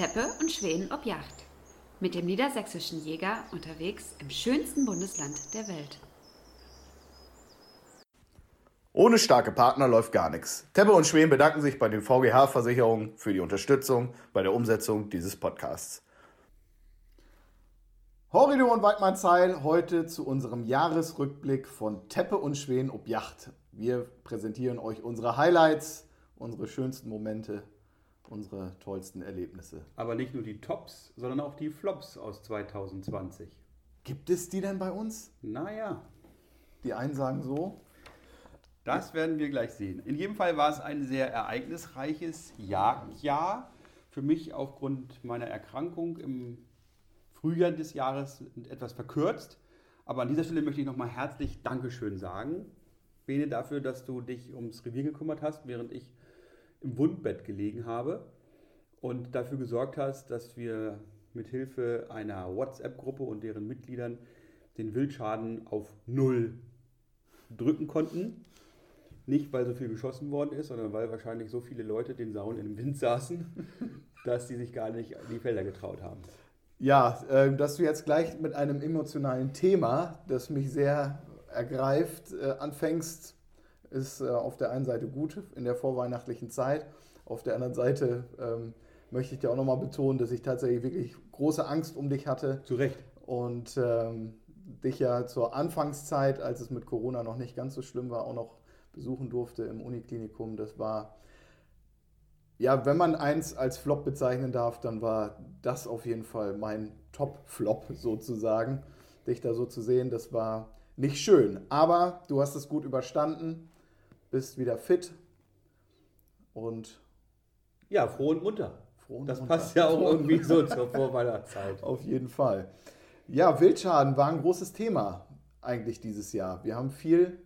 Teppe und Schweden ob Yacht. Mit dem niedersächsischen Jäger unterwegs im schönsten Bundesland der Welt. Ohne starke Partner läuft gar nichts. Teppe und Schweden bedanken sich bei den VGH-Versicherungen für die Unterstützung bei der Umsetzung dieses Podcasts. Horrido und Weidmann Zeil heute zu unserem Jahresrückblick von Teppe und Schweden ob Yacht. Wir präsentieren euch unsere Highlights, unsere schönsten Momente, unsere tollsten Erlebnisse. Aber nicht nur die Tops, sondern auch die Flops aus 2020. Gibt es die denn bei uns? Naja. Die einen sagen so. Das werden wir gleich sehen. In jedem Fall war es ein sehr ereignisreiches Jagdjahr. Für mich aufgrund meiner Erkrankung im Frühjahr des Jahres etwas verkürzt. Aber an dieser Stelle möchte ich nochmal herzlich Dankeschön sagen. Bene, dafür, dass du dich ums Revier gekümmert hast, während ich im Wundbett gelegen habe und dafür gesorgt hast, dass wir mit Hilfe einer WhatsApp-Gruppe und deren Mitgliedern den Wildschaden auf Null drücken konnten. Nicht, weil so viel geschossen worden ist, sondern weil wahrscheinlich so viele Leute den Sauen im Wind saßen, dass sie sich gar nicht in die Felder getraut haben. Ja, äh, dass du jetzt gleich mit einem emotionalen Thema, das mich sehr ergreift, äh, anfängst, ist äh, auf der einen Seite gut in der vorweihnachtlichen Zeit. Auf der anderen Seite ähm, möchte ich dir auch nochmal betonen, dass ich tatsächlich wirklich große Angst um dich hatte. Zu Recht. Und ähm, dich ja zur Anfangszeit, als es mit Corona noch nicht ganz so schlimm war, auch noch besuchen durfte im Uniklinikum. Das war ja, wenn man eins als Flop bezeichnen darf, dann war das auf jeden Fall mein Top-Flop sozusagen. Dich da so zu sehen, das war nicht schön. Aber du hast es gut überstanden, bist wieder fit und. Ja, froh und munter. Froh und das munter. passt ja auch irgendwie so zur Vorweihnachtszeit. Auf jeden Fall. Ja, Wildschaden war ein großes Thema eigentlich dieses Jahr. Wir haben viel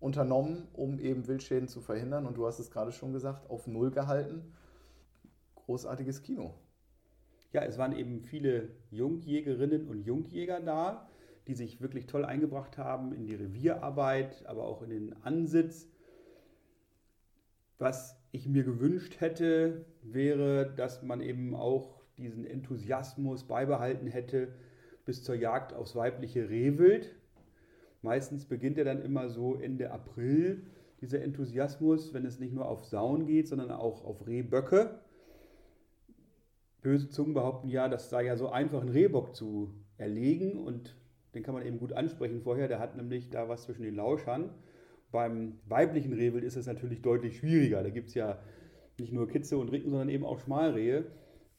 unternommen, um eben Wildschäden zu verhindern. Und du hast es gerade schon gesagt, auf Null gehalten. Großartiges Kino. Ja, es waren eben viele Jungjägerinnen und Jungjäger da, die sich wirklich toll eingebracht haben in die Revierarbeit, aber auch in den Ansitz. Was ich mir gewünscht hätte, wäre, dass man eben auch diesen Enthusiasmus beibehalten hätte bis zur Jagd aufs weibliche Rehwild. Meistens beginnt er dann immer so Ende April, dieser Enthusiasmus, wenn es nicht nur auf Sauen geht, sondern auch auf Rehböcke. Böse Zungen behaupten ja, das sei ja so einfach, einen Rehbock zu erlegen und den kann man eben gut ansprechen vorher. Der hat nämlich da was zwischen den Lauschern. Beim weiblichen Rehwild ist es natürlich deutlich schwieriger. Da gibt es ja nicht nur Kitze und Ricken, sondern eben auch Schmalrehe.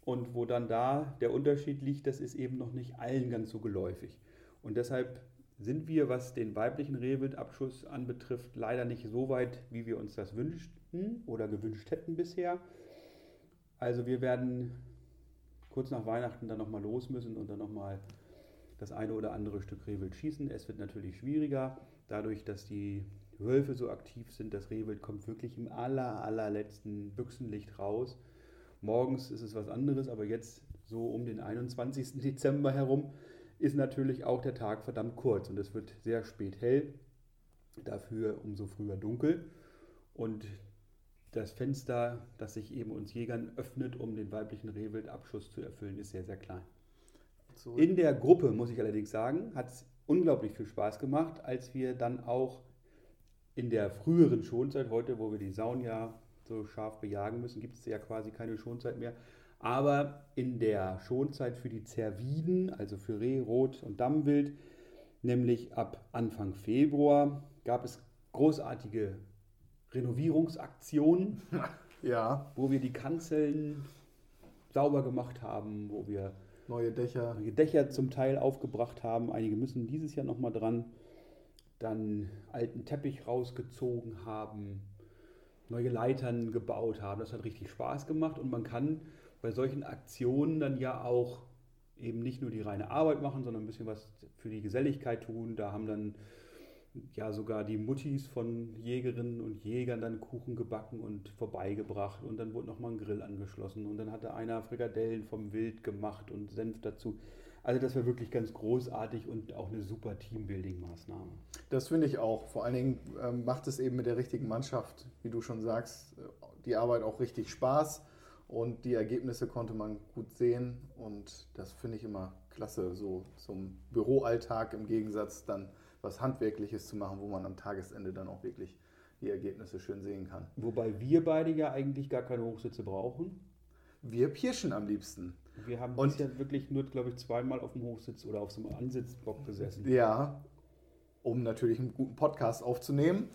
Und wo dann da der Unterschied liegt, das ist eben noch nicht allen ganz so geläufig. Und deshalb sind wir, was den weiblichen Rehwildabschuss anbetrifft, leider nicht so weit, wie wir uns das wünschten oder gewünscht hätten bisher. Also wir werden kurz nach Weihnachten dann nochmal los müssen und dann nochmal das eine oder andere Stück Rehwild schießen. Es wird natürlich schwieriger, dadurch, dass die Wölfe so aktiv sind. Das Rehwild kommt wirklich im aller, allerletzten Büchsenlicht raus. Morgens ist es was anderes, aber jetzt so um den 21. Dezember herum ist natürlich auch der Tag verdammt kurz und es wird sehr spät hell, dafür umso früher dunkel. Und das Fenster, das sich eben uns Jägern öffnet, um den weiblichen Rehwildabschuss zu erfüllen, ist sehr, sehr klein. So. In der Gruppe, muss ich allerdings sagen, hat es unglaublich viel Spaß gemacht, als wir dann auch in der früheren Schonzeit, heute, wo wir die Sauen ja so scharf bejagen müssen, gibt es ja quasi keine Schonzeit mehr, aber in der Schonzeit für die Zerviden, also für Reh, Rot und Dammwild, nämlich ab Anfang Februar, gab es großartige Renovierungsaktionen, ja. wo wir die Kanzeln sauber gemacht haben, wo wir neue Dächer. neue Dächer zum Teil aufgebracht haben. Einige müssen dieses Jahr nochmal dran. Dann alten Teppich rausgezogen haben, neue Leitern gebaut haben. Das hat richtig Spaß gemacht und man kann bei solchen Aktionen dann ja auch eben nicht nur die reine Arbeit machen, sondern ein bisschen was für die Geselligkeit tun. Da haben dann ja sogar die Muttis von Jägerinnen und Jägern dann Kuchen gebacken und vorbeigebracht und dann wurde nochmal ein Grill angeschlossen und dann hatte einer Frikadellen vom Wild gemacht und Senf dazu. Also das war wirklich ganz großartig und auch eine super Teambuilding-Maßnahme. Das finde ich auch. Vor allen Dingen ähm, macht es eben mit der richtigen Mannschaft, wie du schon sagst, die Arbeit auch richtig Spaß. und die Ergebnisse konnte man gut sehen und das finde ich immer klasse, so zum Büroalltag im Gegensatz dann was Handwerkliches zu machen, wo man am Tagesende dann auch wirklich die Ergebnisse schön sehen kann. Wobei wir beide ja eigentlich gar keine Hochsitze brauchen. Wir pirschen am liebsten. Wir haben Und- bisher wirklich nur, glaube ich, zweimal auf dem Hochsitz oder auf so einem Ansitzbock gesessen. Ja, um natürlich einen guten Podcast aufzunehmen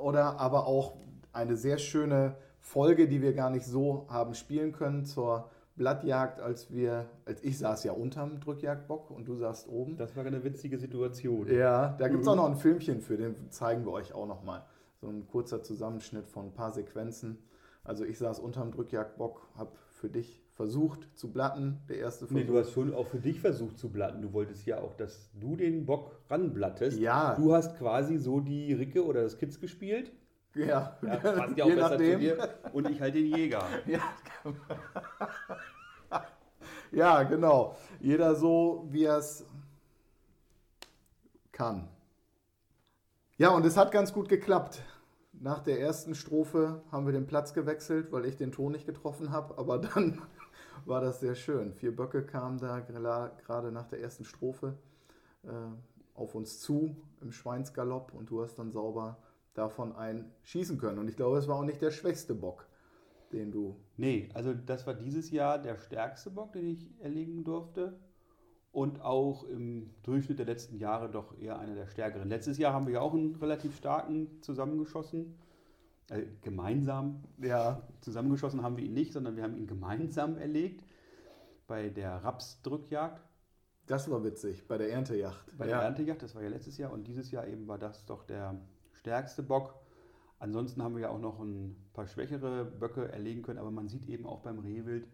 oder aber auch eine sehr schöne Folge, die wir gar nicht so haben spielen können zur Blattjagd, als wir, als ich saß ja unterm Drückjagdbock und du saßt oben. Das war eine witzige Situation. Ja, da gibt es auch noch ein Filmchen für, den zeigen wir euch auch noch mal. So ein kurzer Zusammenschnitt von ein paar Sequenzen. Also ich saß unterm Drückjagdbock, habe für dich versucht zu blatten, der erste Nee, Versuch. du hast schon auch für dich versucht zu blatten. Du wolltest ja auch, dass du den Bock ranblattest. Ja. Du hast quasi so die Ricke oder das Kitz gespielt. ja, Ja, passt ja auch je besser nachdem. zu dir. Und ich halt den Jäger. Ja. ja, genau. Jeder so, wie er es kann. Ja, und es hat ganz gut geklappt. Nach der ersten Strophe haben wir den Platz gewechselt, weil ich den Ton nicht getroffen habe, aber dann war das sehr schön. Vier Böcke kamen da gerade nach der ersten Strophe äh, auf uns zu im Schweinsgalopp und du hast dann sauber davon einen schießen können. Und ich glaube, es war auch nicht der schwächste Bock, den du Nee, also das war dieses Jahr der stärkste Bock, den ich erlegen durfte. Und auch im Durchschnitt der letzten Jahre doch eher einer der stärkeren. Letztes Jahr haben wir ja auch einen relativ starken zusammengeschossen. Äh, gemeinsam Ja, zusammengeschossen haben wir ihn nicht, sondern wir haben ihn gemeinsam erlegt bei der Rapsdrückjagd, das war witzig bei der Erntejacht. bei ja. der Erntejacht. Das war ja letztes Jahr und dieses Jahr eben war das doch der stärkste Bock. Ansonsten haben wir ja auch noch ein paar schwächere Böcke erlegen können, aber man sieht eben auch beim Rehwild,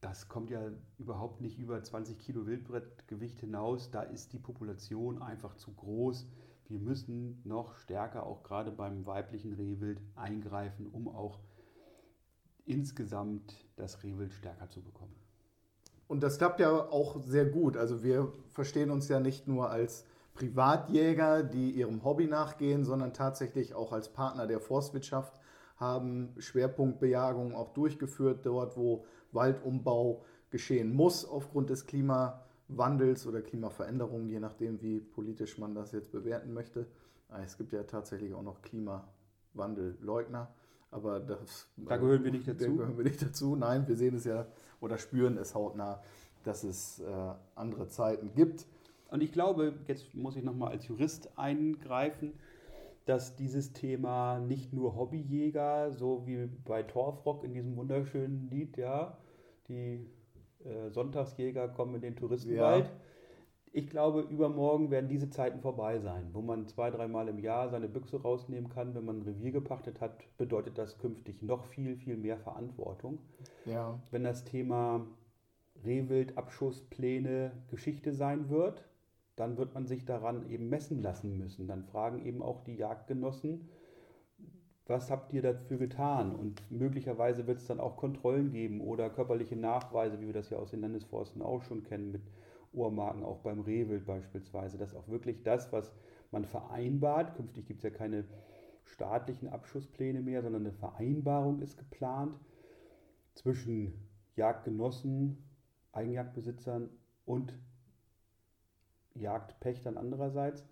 das kommt ja überhaupt nicht über 20 Kilo Wildbrettgewicht hinaus. Da ist die Population einfach zu groß. Wir müssen noch stärker auch gerade beim weiblichen Rehwild eingreifen, um auch insgesamt das Rehwild stärker zu bekommen. Und das klappt ja auch sehr gut. Also wir verstehen uns ja nicht nur als Privatjäger, die ihrem Hobby nachgehen, sondern tatsächlich auch als Partner der Forstwirtschaft, haben Schwerpunktbejagungen auch durchgeführt, dort wo Waldumbau geschehen muss aufgrund des Klimawandels oder Klimaveränderungen, je nachdem, wie politisch man das jetzt bewerten möchte. Ah, Es gibt ja tatsächlich auch noch Klimawandelleugner, aber das, Da gehören wir nicht Da dazu. gehören wir nicht dazu. Nein, wir sehen es ja oder spüren es hautnah, dass es äh, andere Zeiten gibt. Und ich glaube, jetzt muss ich nochmal als Jurist eingreifen, dass dieses Thema nicht nur Hobbyjäger, so wie bei Torfrock in diesem wunderschönen Lied, ja, die äh, Sonntagsjäger kommen in den Touristenwald. Ich glaube, übermorgen werden diese Zeiten vorbei sein, wo man zwei, dreimal im Jahr seine Büchse rausnehmen kann. Wenn man ein Revier gepachtet hat, bedeutet das künftig noch viel, viel mehr Verantwortung. Ja, wenn das Thema Rehwildabschusspläne Geschichte sein wird, dann wird man sich daran eben messen lassen müssen. Dann fragen eben auch die Jagdgenossen, was habt ihr dafür getan? Und möglicherweise wird es dann auch Kontrollen geben oder körperliche Nachweise, wie wir das ja aus den Landesforsten auch schon kennen, mit Ohrmarken, auch beim Rehwild beispielsweise, dass auch wirklich das, was man vereinbart, künftig gibt es ja keine staatlichen Abschusspläne mehr, sondern eine Vereinbarung ist geplant zwischen Jagdgenossen, Eigenjagdbesitzern und Jagdpächtern andererseits.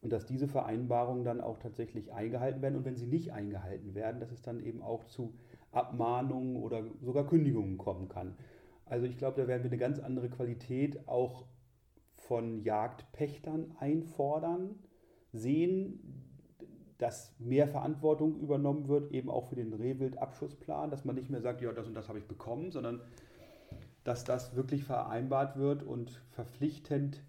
Und dass diese Vereinbarungen dann auch tatsächlich eingehalten werden. Und wenn sie nicht eingehalten werden, dass es dann eben auch zu Abmahnungen oder sogar Kündigungen kommen kann. Also ich glaube, da werden wir eine ganz andere Qualität auch von Jagdpächtern einfordern, sehen, dass mehr Verantwortung übernommen wird, eben auch für den Rehwildabschussplan, dass man nicht mehr sagt, ja, das und das habe ich bekommen, sondern dass das wirklich vereinbart wird und verpflichtend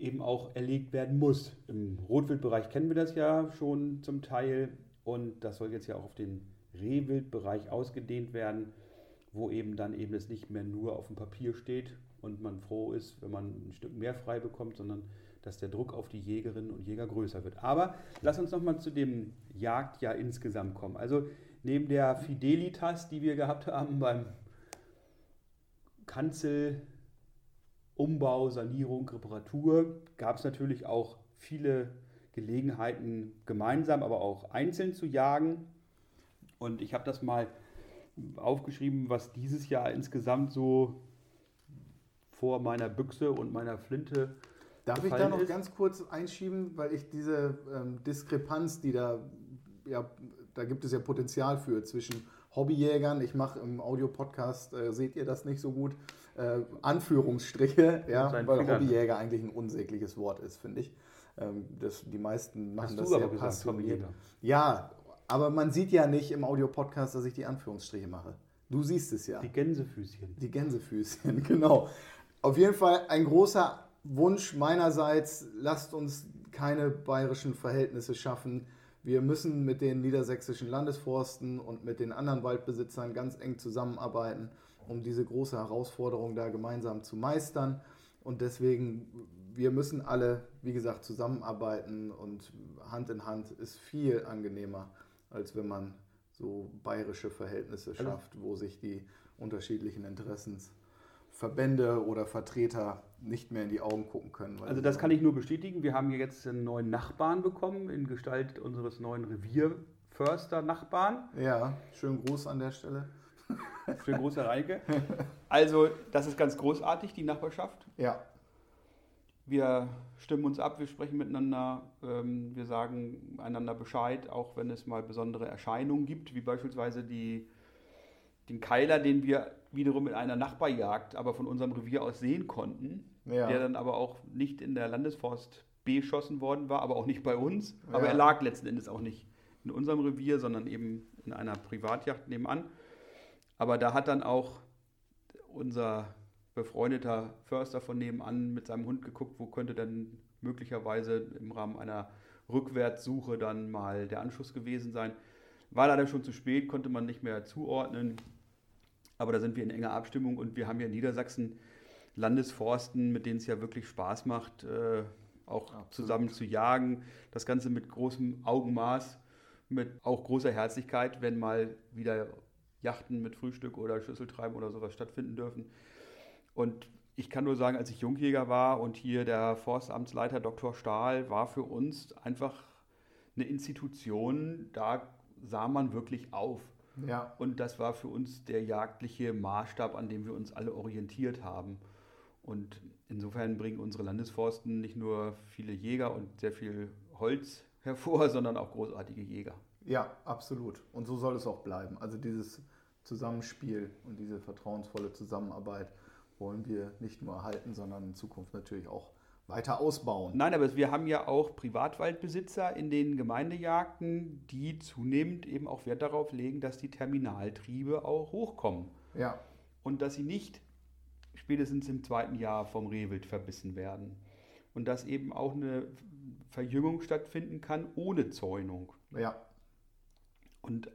eben auch erlegt werden muss. Im Rotwildbereich kennen wir das ja schon zum Teil und das soll jetzt ja auch auf den Rehwildbereich ausgedehnt werden, wo eben dann eben es nicht mehr nur auf dem Papier steht und man froh ist, wenn man ein Stück mehr frei bekommt, sondern dass der Druck auf die Jägerinnen und Jäger größer wird. Aber lass uns nochmal zu dem Jagdjahr insgesamt kommen. Also neben der Fidelitas, die wir gehabt haben beim Kanzel, Umbau, Sanierung, Reparatur, gab es natürlich auch viele Gelegenheiten, gemeinsam, aber auch einzeln zu jagen. Und ich habe das mal aufgeschrieben, was dieses Jahr insgesamt so vor meiner Büchse und meiner Flinte. Darf ich da noch ist? ganz kurz einschieben, weil ich diese ähm, Diskrepanz, die da, ja, da gibt es ja Potenzial für zwischen Hobbyjägern, ich mache im Audiopodcast, äh, seht ihr das nicht so gut, äh, Anführungsstriche, ja, weil Fingern. Hobbyjäger eigentlich ein unsägliches Wort ist, finde ich. Ähm, das, die meisten machen Hast das sehr passioniert. Ja, aber man sieht ja nicht im Audiopodcast, dass ich die Anführungsstriche mache. Du siehst es ja. Die Gänsefüßchen. Die Gänsefüßchen, genau. Auf jeden Fall ein großer Wunsch meinerseits, lasst uns keine bayerischen Verhältnisse schaffen. Wir müssen mit den niedersächsischen Landesforsten und mit den anderen Waldbesitzern ganz eng zusammenarbeiten, um diese große Herausforderung da gemeinsam zu meistern. Und deswegen, wir müssen alle, wie gesagt, zusammenarbeiten und Hand in Hand ist viel angenehmer, als wenn man so bayerische Verhältnisse also schafft, wo sich die unterschiedlichen Interessensverbände oder Vertreter nicht mehr in die Augen gucken können. Also das kann ich nur bestätigen. Wir haben jetzt einen neuen Nachbarn bekommen in Gestalt unseres neuen Revierförster-Nachbarn. Ja, schönen Gruß an der Stelle. Schönen Gruß, Herr Reinke. Also das ist ganz großartig, die Nachbarschaft. Ja. Wir stimmen uns ab, wir sprechen miteinander, ähm, wir sagen einander Bescheid, auch wenn es mal besondere Erscheinungen gibt, wie beispielsweise die, den Keiler, den wir wiederum in einer Nachbarjagd, aber von unserem Revier aus sehen konnten, ja. der dann aber auch nicht in der Landesforst beschossen worden war, aber auch nicht bei uns. Ja. Aber er lag letzten Endes auch nicht in unserem Revier, sondern eben in einer Privatjacht nebenan. Aber da hat dann auch unser befreundeter Förster von nebenan mit seinem Hund geguckt, wo könnte denn möglicherweise im Rahmen einer Rückwärtssuche dann mal der Anschuss gewesen sein. War leider schon zu spät, konnte man nicht mehr zuordnen. Aber da sind wir in enger Abstimmung und wir haben ja in Niedersachsen Landesforsten, mit denen es ja wirklich Spaß macht, äh, auch Absolut. zusammen zu jagen. Das Ganze mit großem Augenmaß, mit auch großer Herzlichkeit, wenn mal wieder Yachten mit Frühstück oder Schüsseltreiben oder sowas stattfinden dürfen. Und ich kann nur sagen, als ich Jungjäger war und hier der Forstamtsleiter Dr. Stahl war für uns einfach eine Institution, da sah man wirklich auf. Ja. Und das war für uns der jagdliche Maßstab, an dem wir uns alle orientiert haben. Und insofern bringen unsere Landesforsten nicht nur viele Jäger und sehr viel Holz hervor, sondern auch großartige Jäger. Ja, absolut. Und so soll es auch bleiben. Also dieses Zusammenspiel und diese vertrauensvolle Zusammenarbeit wollen wir nicht nur erhalten, sondern in Zukunft natürlich auch weiter ausbauen. Nein, aber wir haben ja auch Privatwaldbesitzer in den Gemeindejagden, die zunehmend eben auch Wert darauf legen, dass die Terminaltriebe auch hochkommen. Ja. Und dass sie nicht spätestens im zweiten Jahr vom Rehwild verbissen werden. Und dass eben auch eine Verjüngung stattfinden kann ohne Zäunung. Ja. Und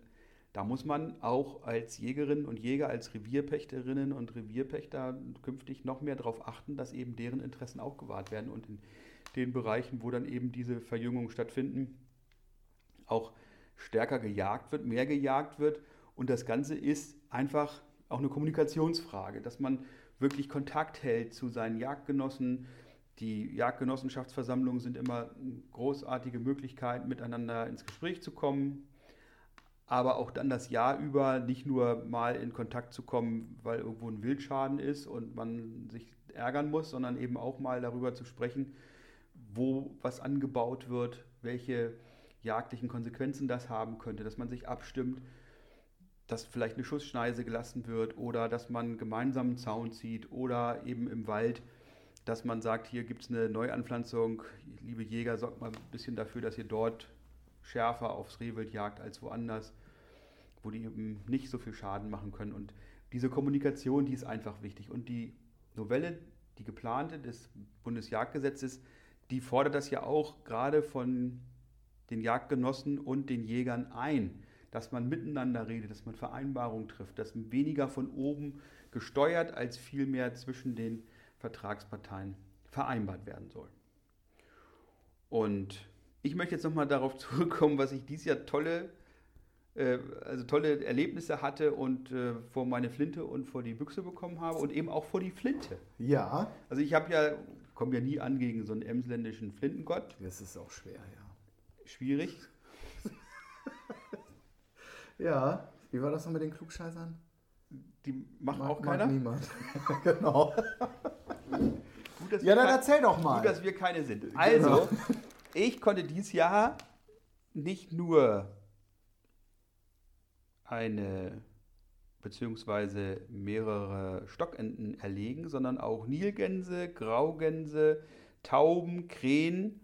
da muss man auch als Jägerinnen und Jäger, als Revierpächterinnen und Revierpächter künftig noch mehr darauf achten, dass eben deren Interessen auch gewahrt werden und in den Bereichen, wo dann eben diese Verjüngungen stattfinden, auch stärker gejagt wird, mehr gejagt wird. Und das Ganze ist einfach auch eine Kommunikationsfrage, dass man wirklich Kontakt hält zu seinen Jagdgenossen. Die Jagdgenossenschaftsversammlungen sind immer eine großartige Möglichkeit, miteinander ins Gespräch zu kommen, aber auch dann das Jahr über nicht nur mal in Kontakt zu kommen, weil irgendwo ein Wildschaden ist und man sich ärgern muss, sondern eben auch mal darüber zu sprechen, wo was angebaut wird, welche jagdlichen Konsequenzen das haben könnte, dass man sich abstimmt, dass vielleicht eine Schussschneise gelassen wird oder dass man gemeinsam einen Zaun zieht oder eben im Wald, dass man sagt, hier gibt es eine Neuanpflanzung, liebe Jäger, sorgt mal ein bisschen dafür, dass ihr dort schärfer aufs Rehwild jagt als woanders, wo die eben nicht so viel Schaden machen können. Und diese Kommunikation, die ist einfach wichtig. Und die Novelle, die geplante des Bundesjagdgesetzes, die fordert das ja auch gerade von den Jagdgenossen und den Jägern ein, dass man miteinander redet, dass man Vereinbarungen trifft, dass weniger von oben gesteuert als vielmehr zwischen den Vertragsparteien vereinbart werden soll. Und ich möchte jetzt nochmal darauf zurückkommen, was ich dieses Jahr tolle, äh, also tolle Erlebnisse hatte und äh, vor meine Flinte und vor die Büchse bekommen habe und eben auch vor die Flinte. Ja. Also ich habe ja, komme ja nie an gegen so einen emsländischen Flintengott. Das ist auch schwer, ja. Schwierig. ja, Wie war das noch mit den Klugscheißern? Die macht Mag- auch mag keiner. niemand. genau. Gut, Ja, dann erzähl doch mal. Gut, dass wir keine sind. Also, ich konnte dieses Jahr nicht nur eine beziehungsweise mehrere Stockenten erlegen, sondern auch Nilgänse, Graugänse, Tauben, Krähen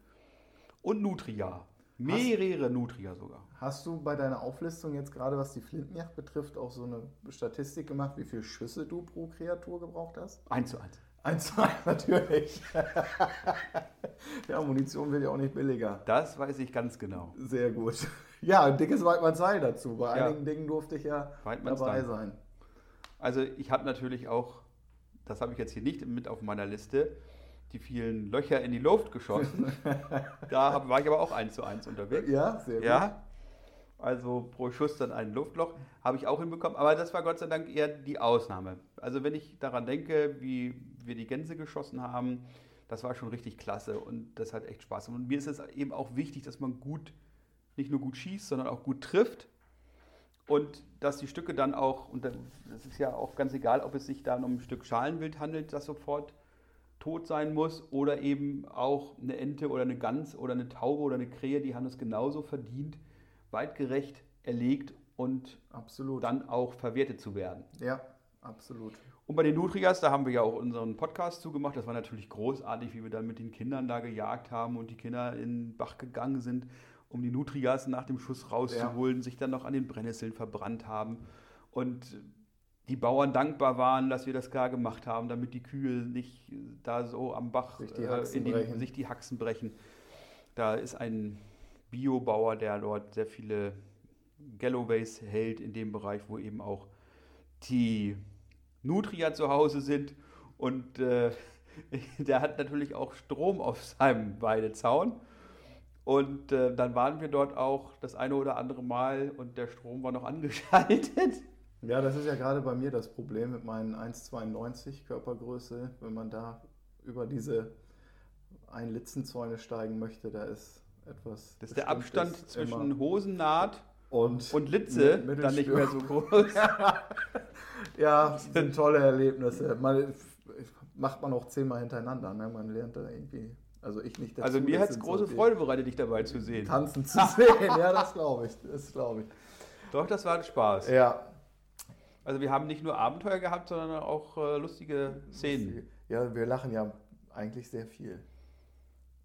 und Nutria. Mehrere Nutria sogar. Hast du bei deiner Auflistung jetzt gerade, was die Flintenjagd betrifft, auch so eine Statistik gemacht, wie viele Schüsse du pro Kreatur gebraucht hast? Eins zu eins. Eins, zwei, natürlich. ja, Munition wird ja auch nicht billiger. Das weiß ich ganz genau. Sehr gut. Ja, ein dickes Weidmannsheil dazu. Bei Ja. einigen Dingen durfte ich ja dabei sein. Also ich habe natürlich auch, das habe ich jetzt hier nicht mit auf meiner Liste, die vielen Löcher in die Luft geschossen. da war ich aber auch eins zu eins unterwegs. Ja, sehr gut. Ja, also pro Schuss dann ein Luftloch, habe ich auch hinbekommen, aber das war Gott sei Dank eher die Ausnahme. Also wenn ich daran denke, wie wir die Gänse geschossen haben, das war schon richtig klasse und das hat echt Spaß. Und mir ist es eben auch wichtig, dass man gut, nicht nur gut schießt, sondern auch gut trifft und dass die Stücke dann auch, und das ist ja auch ganz egal, ob es sich dann um ein Stück Schalenwild handelt, das sofort tot sein muss, oder eben auch eine Ente oder eine Gans oder eine Taube oder eine Krähe, die haben es genauso verdient, weitgerecht erlegt und Absolut. dann auch verwertet zu werden. Ja, absolut. Und bei den Nutrias, da haben wir ja auch unseren Podcast zugemacht. Das war natürlich großartig, wie wir dann mit den Kindern da gejagt haben und die Kinder in den Bach gegangen sind, um die Nutrias nach dem Schuss rauszuholen, sich dann noch an den Brennnesseln verbrannt haben. Und die Bauern dankbar waren, dass wir das gar gemacht haben, damit die Kühe nicht da so am Bach Sich die äh, Haxen in den, brechen. sich die Haxen brechen. Da ist ein Biobauer, der dort sehr viele Galloways hält in dem Bereich, wo eben auch die Nutria zu Hause sind. Und äh, der hat natürlich auch Strom auf seinem Weidezaun. Und äh, dann waren wir dort auch das eine oder andere Mal und der Strom war noch angeschaltet. Ja, das ist ja gerade bei mir das Problem mit meinen 1,92 Körpergröße. Wenn man da über diese Einlitzenzäune steigen möchte, da ist etwas. Das ist der Abstand zwischen immer. Hosennaht und, und Litze Mit- dann nicht mehr so groß. Ja, sind tolle Erlebnisse. Man, macht man auch zehnmal hintereinander. Ne? Man lernt da irgendwie. Also ich nicht dazu. Also mir hat es große so Freude bereitet, dich dabei zu sehen. Tanzen zu sehen. Ja, das glaube ich. Das glaube ich. Doch, das war ein Spaß. Ja. Also wir haben nicht nur Abenteuer gehabt, sondern auch äh, lustige Szenen. Ja, wir lachen ja eigentlich sehr viel.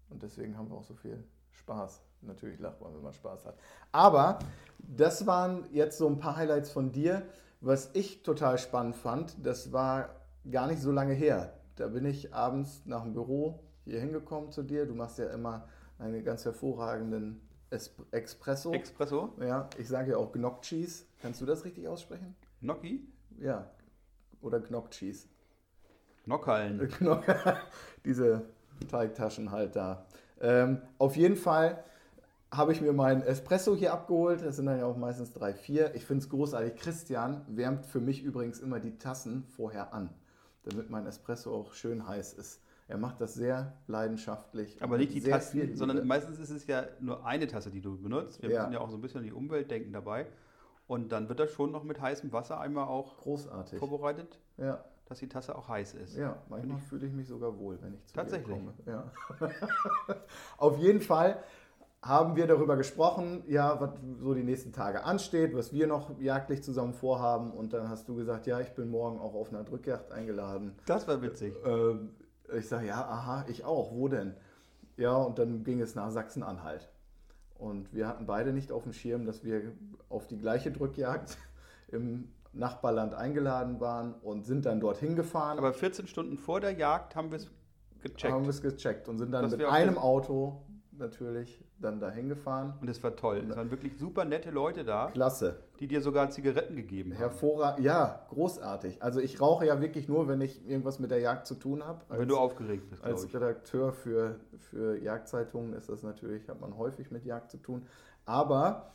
Und deswegen haben wir auch so viel Spaß. Natürlich lacht man, wenn man Spaß hat. Aber das waren jetzt so ein paar Highlights von dir. Was ich total spannend fand, das war gar nicht so lange her. Da bin ich abends nach dem Büro hier hingekommen zu dir. Du machst ja immer einen ganz hervorragenden Es Espresso. Espresso, ja, ich sage ja auch Cheese. Kannst du das richtig aussprechen? Gnocchi, Ja. Oder Gnock Cheese. Knockallen. Diese Teigtaschen halt da. Ähm, auf jeden Fall habe ich mir meinen Espresso hier abgeholt. Das sind dann ja auch meistens drei, vier. Ich finde es großartig. Christian wärmt für mich übrigens immer die Tassen vorher an, damit mein Espresso auch schön heiß ist. Er macht das sehr leidenschaftlich. Aber nicht die Tassen, sondern meistens ist es ja nur eine Tasse, die du benutzt. Wir Ja. müssen ja auch so ein bisschen an die Umwelt denken dabei. Und dann wird das schon noch mit heißem Wasser einmal auch großartig. vorbereitet, Ja, dass die Tasse auch heiß ist. ja, manchmal fühle ich mich sogar wohl, wenn ich zu Tatsächlich. dir komme. Ja. Auf jeden Fall haben wir darüber gesprochen, ja, was so die nächsten Tage ansteht, was wir noch jagdlich zusammen vorhaben. Und dann hast du gesagt, ja, ich bin morgen auch auf einer Drückjagd eingeladen. Das war witzig. Ähm, ich sage, ja, aha, ich auch. Wo denn? Ja, und dann ging es nach Sachsen-Anhalt. Und wir hatten beide nicht auf dem Schirm, dass wir auf die gleiche Drückjagd im Nachbarland eingeladen waren und sind dann dorthin gefahren. Aber 14 Stunden vor der Jagd haben wir es gecheckt. Haben wir es gecheckt und sind dann Dass mit einem Auto natürlich dann dahin gefahren. Und es war toll. Es waren wirklich super nette Leute da, Klasse. die dir sogar Zigaretten gegeben haben. Hervorragend. Ja, großartig. Also ich rauche ja wirklich nur, wenn ich irgendwas mit der Jagd zu tun habe. Wenn du aufgeregt bist, Als ich. Redakteur für, für Jagdzeitungen ist das natürlich, hat man häufig mit Jagd zu tun. Aber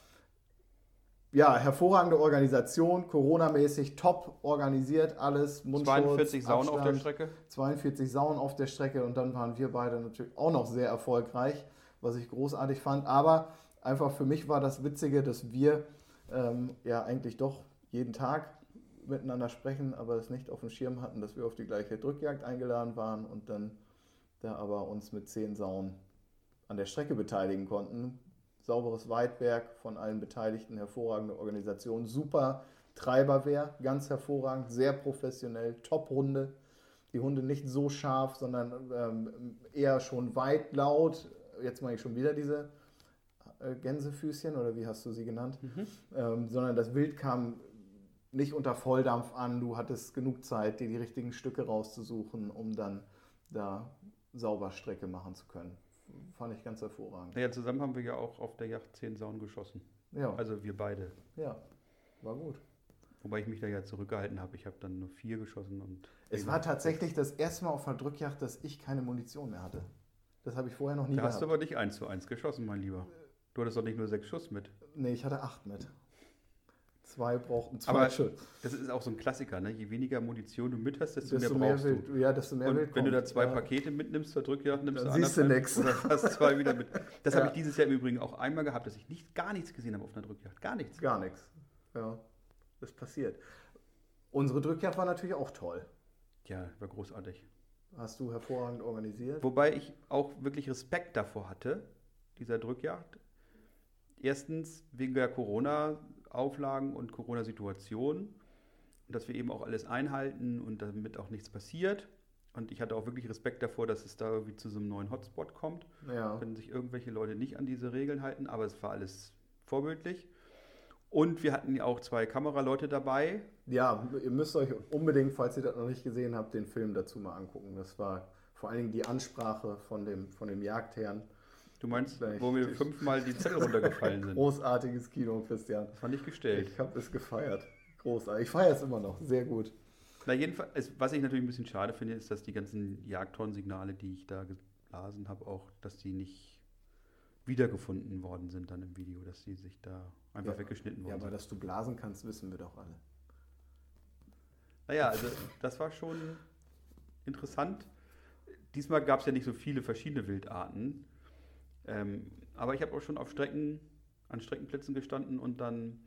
ja, hervorragende Organisation, Corona-mäßig top organisiert, alles. Mundschutz, 42 Saunen auf der Abstand, Strecke. 42 Saunen auf der Strecke und dann waren wir beide natürlich auch noch sehr erfolgreich, was ich großartig fand. Aber einfach für mich war das Witzige, dass wir ähm, ja eigentlich doch jeden Tag miteinander sprechen, aber es nicht auf dem Schirm hatten, dass wir auf die gleiche Drückjagd eingeladen waren und dann da aber uns mit zehn Sauen an der Strecke beteiligen konnten. Sauberes Weitwerk von allen Beteiligten, hervorragende Organisation, super Treiberwehr, ganz hervorragend, sehr professionell, Top-Runde. Die Hunde nicht so scharf, sondern ähm, eher schon weit laut. Jetzt mache ich schon wieder diese äh, Gänsefüßchen oder wie hast du sie genannt? Mhm. Ähm, sondern das Wild kam nicht unter Volldampf an. Du hattest genug Zeit, dir die richtigen Stücke rauszusuchen, um dann da sauber Strecke machen zu können. Fand ich ganz hervorragend. Ja, zusammen haben wir ja auch auf der Yacht 10 Sauen geschossen. Ja. Also wir beide. Ja, war gut. Wobei ich mich da ja zurückgehalten habe. Ich habe dann nur vier geschossen und. Es war tatsächlich das erste Mal auf einer Drückjacht, dass ich keine Munition mehr hatte. Das habe ich vorher noch nie da gehabt. Da hast du aber nicht eins zu eins geschossen, mein Lieber. Du hattest doch nicht nur sechs Schuss mit. Nee, ich hatte acht mit. Zwei brauchten zwei Aber Schuss. Das ist auch so ein Klassiker, ne? Je weniger Munition du mit hast, desto, desto mehr brauchst mehr du. Ja, desto mehr Und wenn kommt. du da zwei ja. Pakete mitnimmst zur Drückjagd, nimmst Dann du siehst du nichts. Oder fast zwei wieder mit. Das ja. habe ich dieses Jahr im Übrigen auch einmal gehabt, dass ich nicht, gar nichts gesehen habe auf einer Drückjagd. Gar nichts. Gar nichts. Ja, das passiert. Unsere Drückjagd war natürlich auch toll. Ja, war großartig. Hast du hervorragend organisiert. Wobei ich auch wirklich Respekt davor hatte, dieser Drückjagd. Erstens wegen der Corona-Auflagen und Corona-Situation. dass wir eben auch alles einhalten und damit auch nichts passiert. Und ich hatte auch wirklich Respekt davor, dass es da irgendwie zu so einem neuen Hotspot kommt. Ja. Wenn sich irgendwelche Leute nicht an diese Regeln halten, aber es war alles vorbildlich. Und wir hatten ja auch zwei Kameraleute dabei. Ja, ihr müsst euch unbedingt, falls ihr das noch nicht gesehen habt, den Film dazu mal angucken. Das war vor allen Dingen die Ansprache von dem, von dem Jagdherrn. Du meinst, wo mir fünfmal die Zettel runtergefallen sind? Großartiges Kino, Christian. Das fand ich gestellt. Ich habe es gefeiert. Großartig. Ich feiere es immer noch. Sehr gut. Na, jedenfalls, was ich natürlich ein bisschen schade finde, ist, dass die ganzen Jagdhornsignale, die ich da geblasen habe, auch, dass die nicht wiedergefunden worden sind dann im Video, dass die sich da einfach ja, weggeschnitten wurden. Ja, aber dass du blasen kannst, wissen wir doch alle. Naja, also das war schon interessant. Diesmal gab es ja nicht so viele verschiedene Wildarten. Ähm, aber ich habe auch schon auf Strecken, an Streckenplätzen gestanden und dann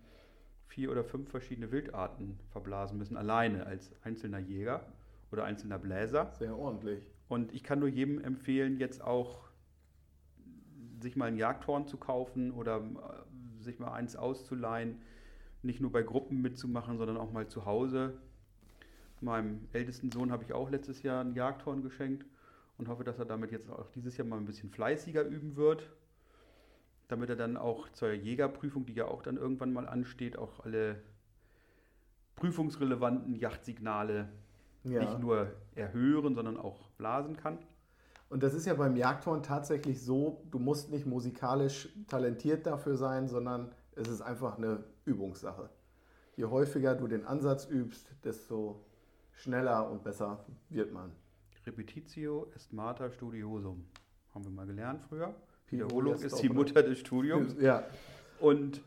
vier oder fünf verschiedene Wildarten verblasen müssen, alleine als einzelner Jäger oder einzelner Bläser. Sehr ordentlich. Und ich kann nur jedem empfehlen, jetzt auch sich mal ein Jagdhorn zu kaufen oder äh, sich mal eins auszuleihen, nicht nur bei Gruppen mitzumachen, sondern auch mal zu Hause. Meinem ältesten Sohn habe ich auch letztes Jahr ein Jagdhorn geschenkt und hoffe, dass er damit jetzt auch dieses Jahr mal ein bisschen fleißiger üben wird, damit er dann auch zur Jägerprüfung, die ja auch dann irgendwann mal ansteht, auch alle prüfungsrelevanten Jagdsignale ja. nicht nur erhören, sondern auch blasen kann. Und das ist ja beim Jagdhorn tatsächlich so, du musst nicht musikalisch talentiert dafür sein, sondern es ist einfach eine Übungssache. Je häufiger du den Ansatz übst, desto schneller und besser wird man. Repetitio est mater studiosum. Haben wir mal gelernt früher. Wiederholung ist die Mutter des Studiums. Ja. Und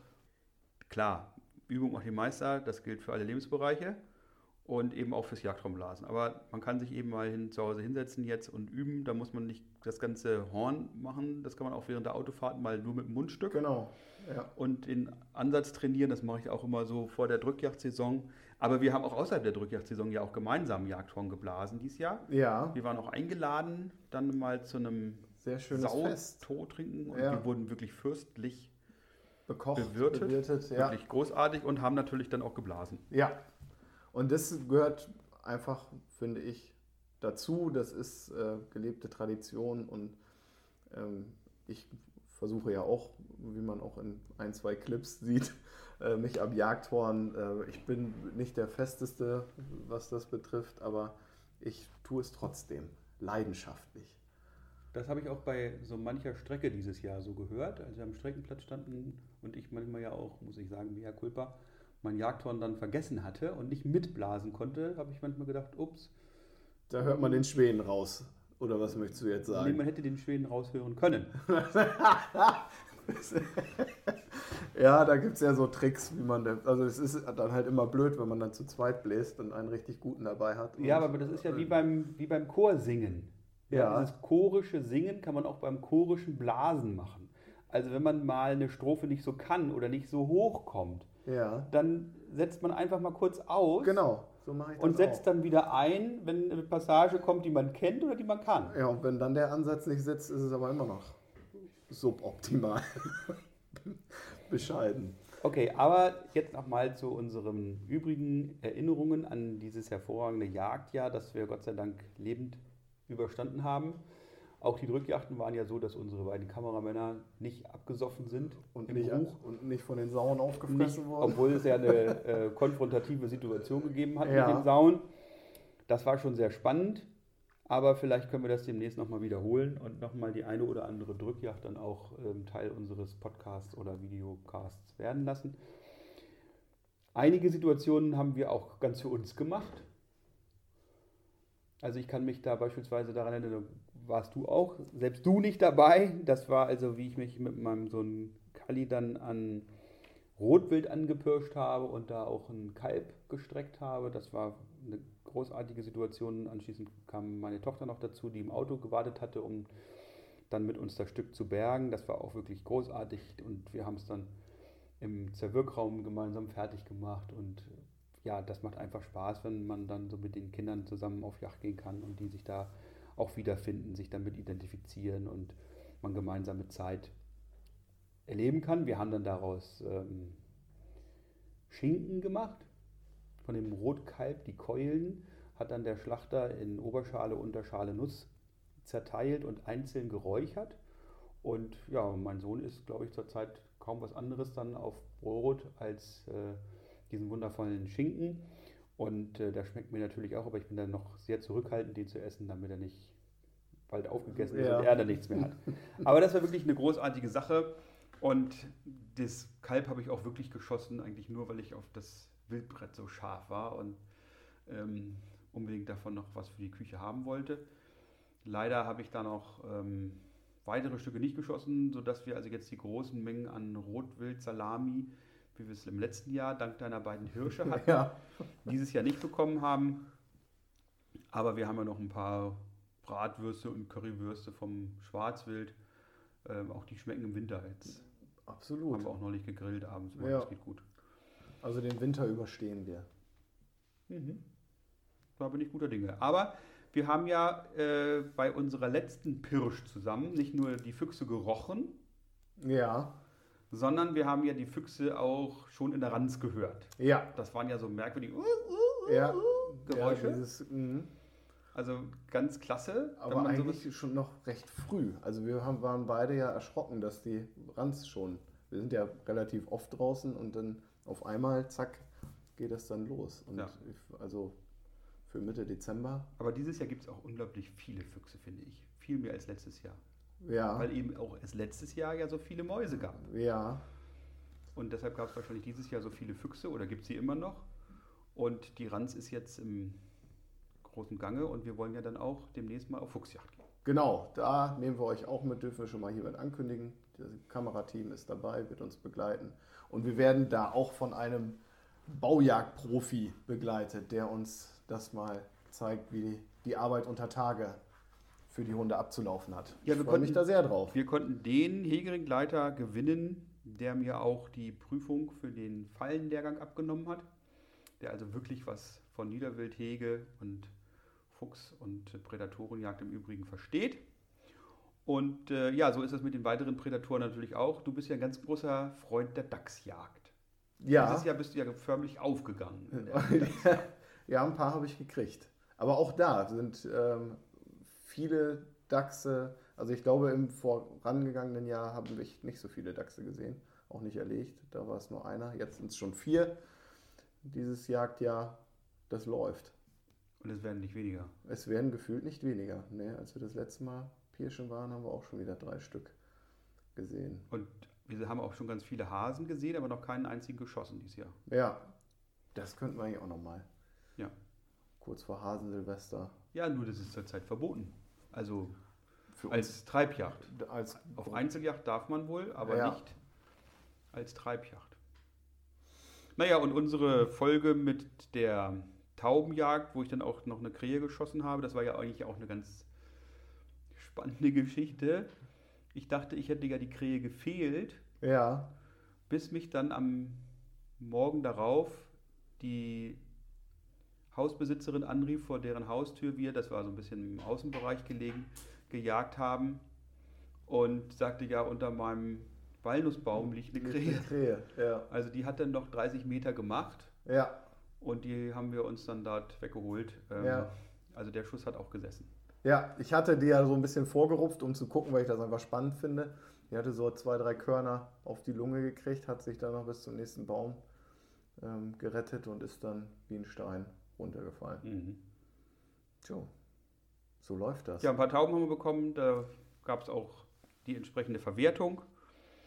klar, Übung macht den Meister, das gilt für alle Lebensbereiche und eben auch fürs Jagdraumblasen. Aber man kann sich eben mal hin, zu Hause hinsetzen jetzt und üben. Da muss man nicht das ganze Horn machen. Das kann man auch während der Autofahrt mal nur mit dem Mundstück. Genau. Ja. Und den Ansatz trainieren, das mache ich auch immer so vor der Drückjagdsaison. Aber wir haben auch außerhalb der Drückjagdsaison ja auch gemeinsam Jagdhorn geblasen dieses Jahr. Ja. Wir waren auch eingeladen, dann mal zu einem sehr schönes Fest. trinken und ja. wir wurden wirklich fürstlich bekocht, bewirtet. bewirtet ja. Wirklich großartig und haben natürlich dann auch geblasen. Ja, und das gehört einfach, finde ich, dazu. Das ist äh, gelebte Tradition und ähm, ich versuche ja auch, wie man auch in ein, zwei Clips sieht, äh, mich am Jagdhorn. Äh, ich bin nicht der Festeste, was das betrifft, aber ich tue es trotzdem leidenschaftlich. Das habe ich auch bei so mancher Strecke dieses Jahr so gehört, als wir am Streckenplatz standen und ich manchmal ja auch, muss ich sagen, mea culpa, mein Jagdhorn dann vergessen hatte und nicht mitblasen konnte, habe ich manchmal gedacht, ups. Da hört man den Schweden raus. Oder was möchtest du jetzt sagen? Nee, man hätte den Schweden raushören können. ja, da gibt es ja so Tricks, wie man. Also, es ist dann halt immer blöd, wenn man dann zu zweit bläst und einen richtig guten dabei hat. Ja, aber das ist ja wie beim, wie beim Chorsingen. Ja. ja. Dieses chorische Singen kann man auch beim chorischen Blasen machen. Also wenn man mal eine Strophe nicht so kann oder nicht so hoch kommt, Ja. dann setzt man einfach mal kurz aus Genau, so mache ich das und setzt auch. dann wieder ein, wenn eine Passage kommt, die man kennt oder die man kann. Ja, und wenn dann der Ansatz nicht sitzt, ist es aber immer noch suboptimal. Bescheiden. Okay, aber jetzt nochmal zu unseren übrigen Erinnerungen an dieses hervorragende Jagdjahr, das wir Gott sei Dank lebend überstanden haben. Auch die Drückjachten waren ja so, dass unsere beiden Kameramänner nicht abgesoffen sind Und im nicht, Buch. und nicht von den Sauen Nicht, aufgefressen worden. obwohl es ja eine äh, konfrontative Situation gegeben hat Ja. mit den Sauen. Das war schon sehr spannend, aber vielleicht können wir das demnächst nochmal wiederholen und nochmal die eine oder andere Drückjacht dann auch ähm, Teil unseres Podcasts oder Videocasts werden lassen. Einige Situationen haben wir auch ganz für uns gemacht. Also ich kann mich da beispielsweise daran erinnern, warst du auch, selbst du nicht dabei. Das war also, wie ich mich mit meinem Sohn Kali dann an Rotwild angepirscht habe und da auch ein Kalb gestreckt habe. Das war eine großartige Situation. Anschließend kam meine Tochter noch dazu, die im Auto gewartet hatte, um dann mit uns das Stück zu bergen. Das war auch wirklich großartig und wir haben es dann im Zerwirkraum gemeinsam fertig gemacht und ja, das macht einfach Spaß, wenn man dann so mit den Kindern zusammen auf Yacht gehen kann und die sich da auch wiederfinden, sich damit identifizieren und man gemeinsame Zeit erleben kann. Wir haben dann daraus ähm, Schinken gemacht von dem Rotkalb, die Keulen, hat dann der Schlachter in Oberschale, Unterschale, Nuss zerteilt und einzeln geräuchert. Und ja, mein Sohn isst, glaube ich, zurzeit kaum was anderes dann auf Brot als äh, diesen wundervollen Schinken. Und äh, der schmeckt mir natürlich auch, aber ich bin dann noch sehr zurückhaltend, den zu essen, damit er nicht bald aufgegessen ist Ja. und er dann nichts mehr hat. Aber das war wirklich eine großartige Sache. Und das Kalb habe ich auch wirklich geschossen, eigentlich nur, weil ich auf das Wildbrett so scharf war und ähm, unbedingt davon noch was für die Küche haben wollte. Leider habe ich da noch ähm, weitere Stücke nicht geschossen, sodass wir also jetzt die großen Mengen an Rotwild, Salami, wie wir es im letzten Jahr dank deiner beiden Hirsche hatten, Ja, dieses Jahr nicht bekommen haben. Aber wir haben ja noch ein paar Bratwürste und Currywürste vom Schwarzwild. Ähm, auch die schmecken im Winter jetzt. absolut. Haben wir auch neulich gegrillt abends. aber Ja. Das geht gut. Also den Winter überstehen wir. Mhm. Da bin ich guter Dinge. Aber wir haben ja äh, bei unserer letzten Pirsch zusammen nicht nur die Füchse gerochen, Ja, sondern wir haben ja die Füchse auch schon in der Ranz gehört. ja, Das waren ja so merkwürdige ja. Geräusche. Ja, dieses, mhm. Also ganz klasse. Aber eigentlich schon noch recht früh. Also wir haben, waren beide ja erschrocken, dass die Ranz schon. Wir sind ja relativ oft draußen und dann auf einmal, zack, geht das dann los. Und Ja. ich, also für Mitte Dezember, Aber dieses Jahr gibt es auch unglaublich viele Füchse, finde ich. Viel mehr als letztes Jahr. Ja, Weil eben auch es letztes Jahr ja so viele Mäuse gab. ja, Und deshalb gab es wahrscheinlich dieses Jahr so viele Füchse oder gibt es sie immer noch. Und die Ranz ist jetzt im großen Gange und wir wollen ja dann auch demnächst mal auf Fuchsjagd gehen. genau. Da nehmen wir euch auch mit, dürfen wir schon mal hiermit ankündigen. Das Kamerateam ist dabei, wird uns begleiten. Und wir werden da auch von einem Baujagdprofi begleitet, der uns das mal zeigt, wie die, die Arbeit unter Tage für die Hunde abzulaufen hat. Ja, ich wir freue mich konnten- da sehr drauf. Wir konnten den Hegeringleiter gewinnen, der mir auch die Prüfung für den Fallenlehrgang abgenommen hat. Der also wirklich was von Niederwildhege und Fuchs- und Prädatorenjagd im Übrigen versteht. Und äh, ja, so ist es mit den weiteren Prädatoren natürlich auch. Du bist ja ein ganz großer Freund der Dachsjagd. Ja, Dieses Jahr bist du ja förmlich aufgegangen. ja, ein paar habe ich gekriegt. Aber auch da sind ähm, viele Dachse, also ich glaube im vorangegangenen Jahr haben wir nicht so viele Dachse gesehen, auch nicht erlegt, da war es nur einer, jetzt sind es schon vier. Dieses Jagdjahr, das läuft. Und es werden nicht weniger. Es werden gefühlt nicht weniger. Ne, als wir das letzte Mal Pirschen waren, haben wir auch schon wieder drei Stück gesehen. Und wir haben auch schon ganz viele Hasen gesehen, aber noch keinen einzigen geschossen dieses Jahr. Ja, das könnten wir eigentlich auch nochmal. Ja. Kurz vor Hasensilvester. Ja, nur das ist zurzeit verboten. Also als Treibjagd. uns als Auf Einzeljacht darf man wohl, aber Ja. nicht als Treibjacht. Naja, und unsere Folge mit der Taubenjagd, wo ich dann auch noch eine Krähe geschossen habe, das war ja eigentlich auch eine ganz spannende Geschichte. Ich dachte, ich hätte ja die Krähe gefehlt, Ja. bis mich dann am Morgen darauf die Hausbesitzerin anrief, vor deren Haustür wir, das war so ein bisschen im Außenbereich gelegen, gejagt haben und sagte, ja, unter meinem Walnussbaum liegt eine Krähe. Eine Krähe, ja. Also die hat dann noch 30 Meter gemacht Ja, und die haben wir uns dann dort weggeholt. Ähm, Ja. Also der Schuss hat auch gesessen. Ja, ich hatte die ja so ein bisschen vorgerupft, um zu gucken, weil ich das einfach spannend finde. Die hatte so zwei, drei Körner auf die Lunge gekriegt, hat sich dann noch bis zum nächsten Baum ähm, gerettet und ist dann wie ein Stein runtergefallen. Mhm. Tjo, so läuft das. Ja, ein paar Tauben haben wir bekommen, da gab es auch die entsprechende Verwertung.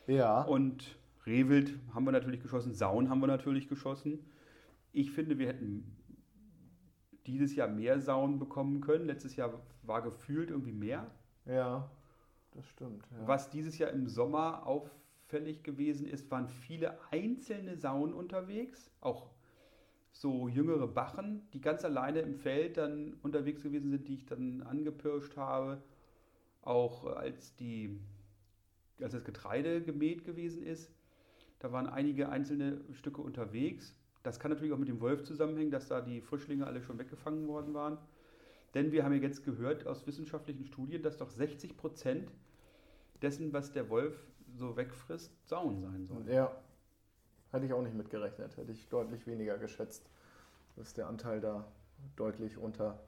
Ja, Und Rehwild haben wir natürlich geschossen, Sauen haben wir natürlich geschossen. Ich finde, wir hätten dieses Jahr mehr Sauen bekommen können. Letztes Jahr war gefühlt irgendwie mehr. ja, das stimmt. Ja. Was dieses Jahr im Sommer auffällig gewesen ist, waren viele einzelne Sauen unterwegs, auch so jüngere Bachen, die ganz alleine im Feld dann unterwegs gewesen sind, die ich dann angepirscht habe. Auch als, die, als das Getreide gemäht gewesen ist, da waren einige einzelne Stücke unterwegs. Das kann natürlich auch mit dem Wolf zusammenhängen, dass da die Frischlinge alle schon weggefangen worden waren. Denn wir haben ja jetzt gehört aus wissenschaftlichen Studien, dass doch 60 Prozent dessen, was der Wolf so wegfrisst, Sauen sein soll. Ja, hätte ich auch nicht mitgerechnet. Hätte ich deutlich weniger geschätzt, dass der Anteil da deutlich unter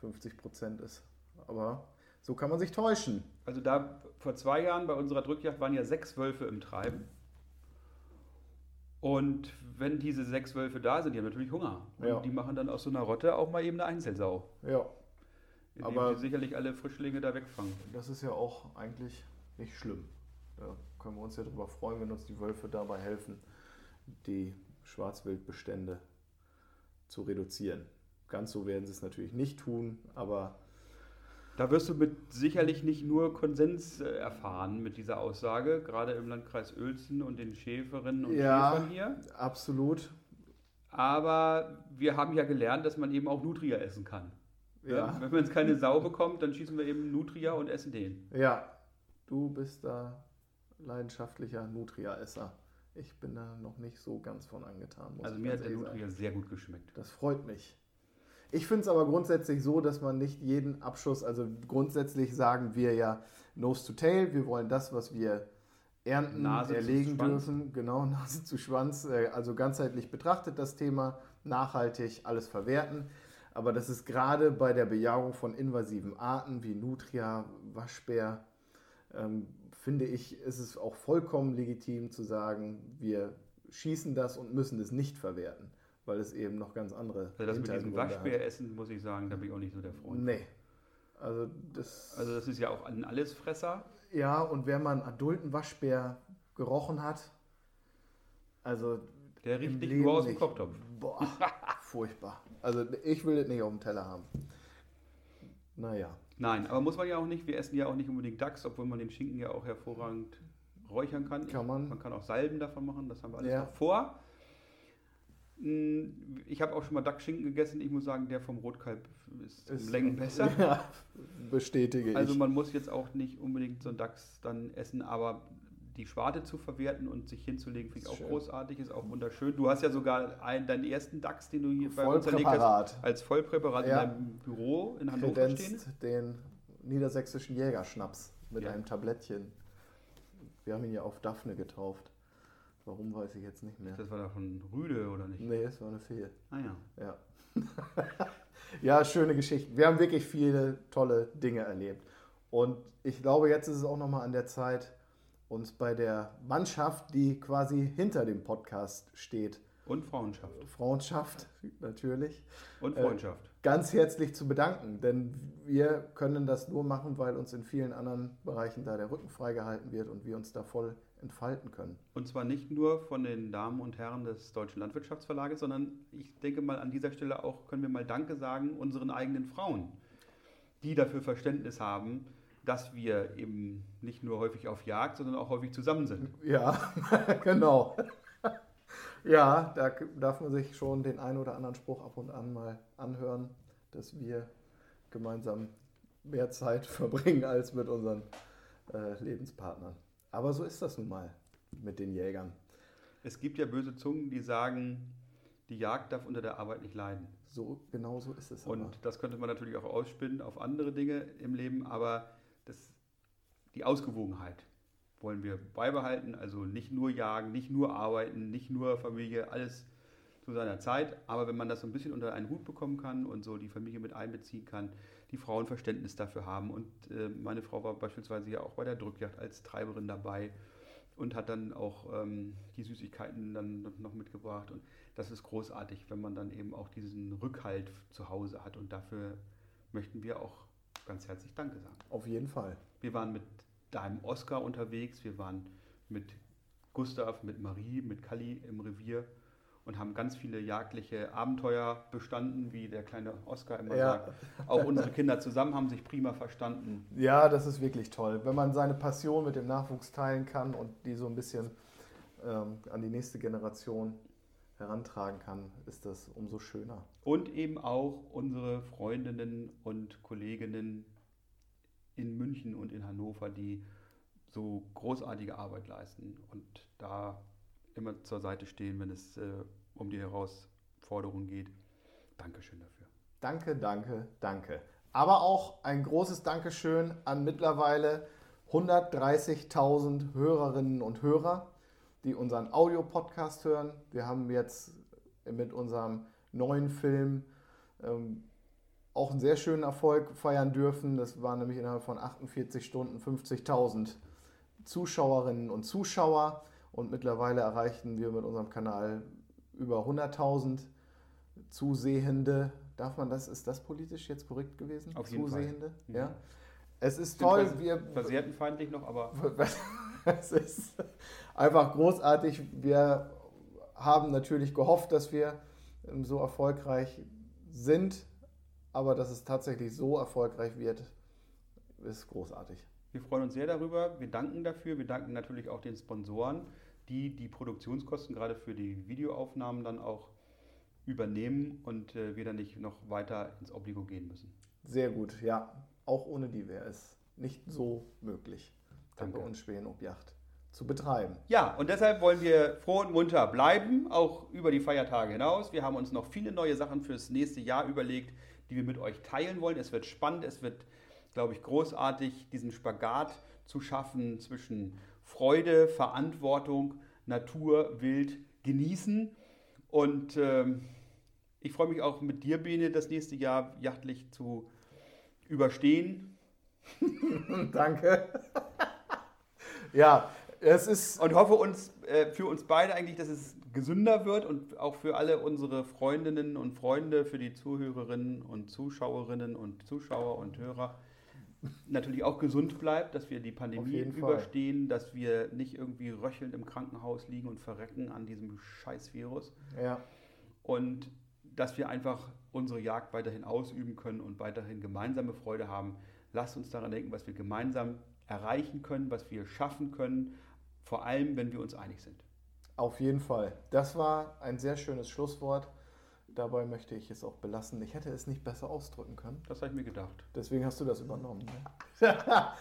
50 Prozent ist. Aber so kann man sich täuschen. Also da vor zwei Jahren bei unserer Drückjagd waren ja sechs Wölfe im Treiben. Und wenn diese sechs Wölfe da sind, die haben natürlich Hunger. Und Ja. die machen dann aus so einer Rotte auch mal eben eine Einzelsau. Ja, Indem Aber- sie sicherlich alle Frischlinge da wegfangen. das ist ja auch eigentlich nicht schlimm. Da können wir uns ja darüber freuen, wenn uns die Wölfe dabei helfen, die Schwarzwildbestände zu reduzieren. Ganz so werden sie es natürlich nicht tun, aber Da wirst du mit sicherlich nicht nur Konsens äh, erfahren mit dieser Aussage, gerade im Landkreis Uelzen und den Schäferinnen und Ja. Schäfern hier. absolut. Aber wir haben ja gelernt, dass man eben auch Nutria essen kann. Ja, Wenn man jetzt keine Sau bekommt, dann schießen wir eben Nutria und essen den. ja. du bist da leidenschaftlicher Nutria-Esser. Ich bin da noch nicht so ganz von angetan. Also mir hat der. Nutria sehr gut geschmeckt. Das freut mich. Ich finde es aber grundsätzlich so, dass man nicht jeden Abschuss, also grundsätzlich sagen wir ja Nose to Tail, wir wollen das, was wir ernten, Nase erlegen dürfen. Genau, Nase zu Schwanz. äh, Also ganzheitlich betrachtet das Thema, nachhaltig alles verwerten. Aber das ist gerade bei der Bejagung von invasiven Arten wie Nutria, Waschbär, ähm, finde ich, ist es auch vollkommen legitim zu sagen, wir schießen das und müssen es nicht verwerten, weil es eben noch ganz andere Also das mit diesem Hintergründe hat. Waschbär essen, muss ich sagen, da bin ich auch nicht so der Freund. Nee. Also das. Also das ist ja auch ein Allesfresser. ja, und wer mal einen adulten Waschbär gerochen hat, also Der riecht nicht nur aus dem. Kochtopf. Boah, furchtbar. Also ich will das nicht auf dem Teller haben. Naja. Nein, aber muss man ja auch nicht. Wir essen ja auch nicht unbedingt Dachs, obwohl man den Schinken ja auch hervorragend räuchern kann. Kann man. Man kann auch Salben davon machen, das haben wir alles Ja. noch vor. Mm, Ich habe auch schon mal Dachsschinken gegessen. Ich muss sagen, der vom Rotkalb ist, Ist- um Längen besser. Ja, bestätige Also ich. man muss jetzt auch nicht unbedingt so einen Dachs dann essen, aber die Schwarte zu verwerten und sich hinzulegen, finde ich auch schön. großartig, ist auch wunderschön. Du hast ja sogar einen, deinen ersten Dachs, den du hier bei uns erlegt hast, als Vollpräparat Ja. in deinem Büro in Hannover stehen. Kredenzt den niedersächsischen Jägerschnaps mit Ja. einem Tablettchen. Wir haben ihn ja auf Daphne getauft. Warum weiß ich jetzt nicht mehr. Das war doch von Rüde, oder nicht? Nee, es war eine Fee. Ah ja. Ja. ja, schöne Geschichten. Wir haben wirklich viele tolle Dinge erlebt. Und ich glaube, jetzt ist es auch nochmal an der Zeit, uns bei der Mannschaft, die quasi hinter dem Podcast steht, Und Frauenschaft. Frauenschaft natürlich, Und Äh, Freundschaft. ganz herzlich zu bedanken. Denn wir können das nur machen, weil uns in vielen anderen Bereichen da der Rücken freigehalten wird und wir uns da voll entfalten können. Und zwar nicht nur von den Damen und Herren des Deutschen Landwirtschaftsverlages, sondern ich denke mal an dieser Stelle auch können wir mal Danke sagen unseren eigenen Frauen, die dafür Verständnis haben, dass wir eben nicht nur häufig auf Jagd, sondern auch häufig zusammen sind. Ja, genau. Ja, da darf man sich schon den einen oder anderen Spruch ab und an mal anhören, dass wir gemeinsam mehr Zeit verbringen als mit unseren äh, Lebenspartnern. Aber so ist das nun mal mit den Jägern. Es gibt ja böse Zungen, die sagen, die Jagd darf unter der Arbeit nicht leiden. So, genau so ist es. Und aber. das könnte man natürlich auch ausspinnen auf andere Dinge im Leben, aber das, die Ausgewogenheit wollen wir beibehalten. Also nicht nur jagen, nicht nur arbeiten, nicht nur Familie, alles zu seiner Zeit. Aber wenn man das so ein bisschen unter einen Hut bekommen kann und so die Familie mit einbeziehen kann, die Frauen Verständnis dafür haben. Und äh, meine Frau war beispielsweise ja auch bei der Drückjagd als Treiberin dabei und hat dann auch ähm, die Süßigkeiten dann noch mitgebracht. Und das ist großartig, wenn man dann eben auch diesen Rückhalt zu Hause hat. Und dafür möchten wir auch ganz herzlich Danke sagen. Auf jeden Fall. Wir waren mit deinem Oscar unterwegs, wir waren mit Gustav, mit Marie, mit Kalli im Revier und haben ganz viele jagdliche Abenteuer bestanden, wie der kleine Oscar immer Ja. sagt. Auch unsere Kinder zusammen haben sich prima verstanden. Ja, das ist wirklich toll. Wenn man seine Passion mit dem Nachwuchs teilen kann und die so ein bisschen ähm, an die nächste Generation herantragen kann, ist das umso schöner. Und eben auch unsere Freundinnen und Kolleginnen in München und in Hannover, die so großartige Arbeit leisten und da immer zur Seite stehen, wenn es äh, um die Herausforderungen geht. Dankeschön dafür. Danke, danke, danke. Aber auch ein großes Dankeschön an mittlerweile 130.000 Hörerinnen und Hörer, die unseren Audiopodcast hören. Wir haben jetzt mit unserem neuen Film ähm, auch einen sehr schönen Erfolg feiern dürfen. Das waren nämlich innerhalb von 48 Stunden 50.000 Zuschauerinnen und Zuschauer. Und mittlerweile erreichten wir mit unserem Kanal über 100.000 Zusehende. Darf man das, ist das politisch jetzt korrekt gewesen? Auf jeden Fall. Zusehende, Mhm. ja. Es ist toll, wir, Versehrtenfeindlich noch, aber es ist einfach großartig. Wir haben natürlich gehofft, dass wir ähm, so erfolgreich sind, aber dass es tatsächlich so erfolgreich wird, ist großartig. wir freuen uns sehr darüber. Wir danken dafür. Wir danken natürlich auch den Sponsoren, die die Produktionskosten gerade für die Videoaufnahmen dann auch übernehmen und äh, wir dann nicht noch weiter ins Obligo gehen müssen. Sehr gut, ja. Auch ohne die wäre es nicht so möglich, Danke. bei uns schweren Objacht zu betreiben. Ja, und deshalb wollen wir froh und munter bleiben, auch über die Feiertage hinaus. Wir haben uns noch viele neue Sachen fürs nächste Jahr überlegt, die wir mit euch teilen wollen. Es wird spannend, es wird, glaube ich, großartig, diesen Spagat zu schaffen zwischen Freude, Verantwortung, Natur, Wild, Genießen. Und ähm, ich freue mich auch mit dir, Bene, das nächste Jahr jachtlich zu überstehen. Danke. Ja, es ist Und hoffe uns, äh, für uns beide eigentlich, dass es gesünder wird und auch für alle unsere Freundinnen und Freunde, für die Zuhörerinnen und Zuschauerinnen und Zuschauer und Hörer natürlich auch gesund bleibt, dass wir die Pandemie jeden Fall. überstehen, dass wir nicht irgendwie röchelnd im Krankenhaus liegen und verrecken an diesem Scheißvirus ja, und dass wir einfach unsere Jagd weiterhin ausüben können und weiterhin gemeinsame Freude haben. Lasst uns daran denken, was wir gemeinsam erreichen können, was wir schaffen können, vor allem wenn wir uns einig sind. auf jeden Fall. Das war ein sehr schönes Schlusswort. Dabei möchte ich es auch belassen. Ich hätte es nicht besser ausdrücken können. Das habe ich mir gedacht. Deswegen hast du das übernommen. Ne?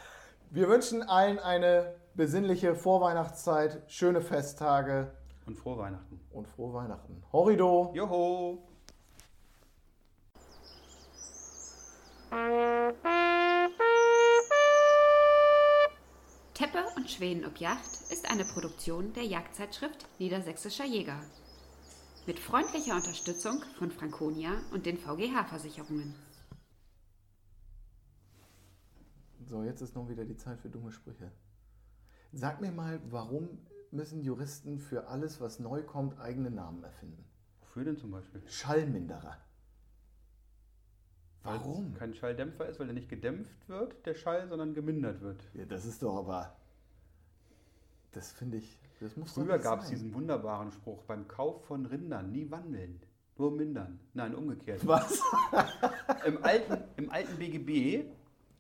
Wir wünschen allen eine besinnliche Vorweihnachtszeit, schöne Festtage Und frohe Weihnachten. und frohe Weihnachten. Horrido! Joho! Und Schweden ob Yacht ist eine Produktion der Jagdzeitschrift Niedersächsischer Jäger. Mit freundlicher Unterstützung von Franconia und den VGH-Versicherungen. So, jetzt ist noch wieder die Zeit für dumme Sprüche. Sag mir mal, warum müssen Juristen für alles, was neu kommt, eigene Namen erfinden? Wofür denn zum Beispiel? Schallminderer. Weil es Warum? kein Schalldämpfer ist, weil er nicht gedämpft wird, der Schall, sondern gemindert wird. Ja, das ist doch aber. Das finde ich. Das muss Früher gab es diesen wunderbaren Spruch, beim Kauf von Rindern nie wandeln, nur mindern. Nein, umgekehrt. Was? Im alten, Im alten BGB,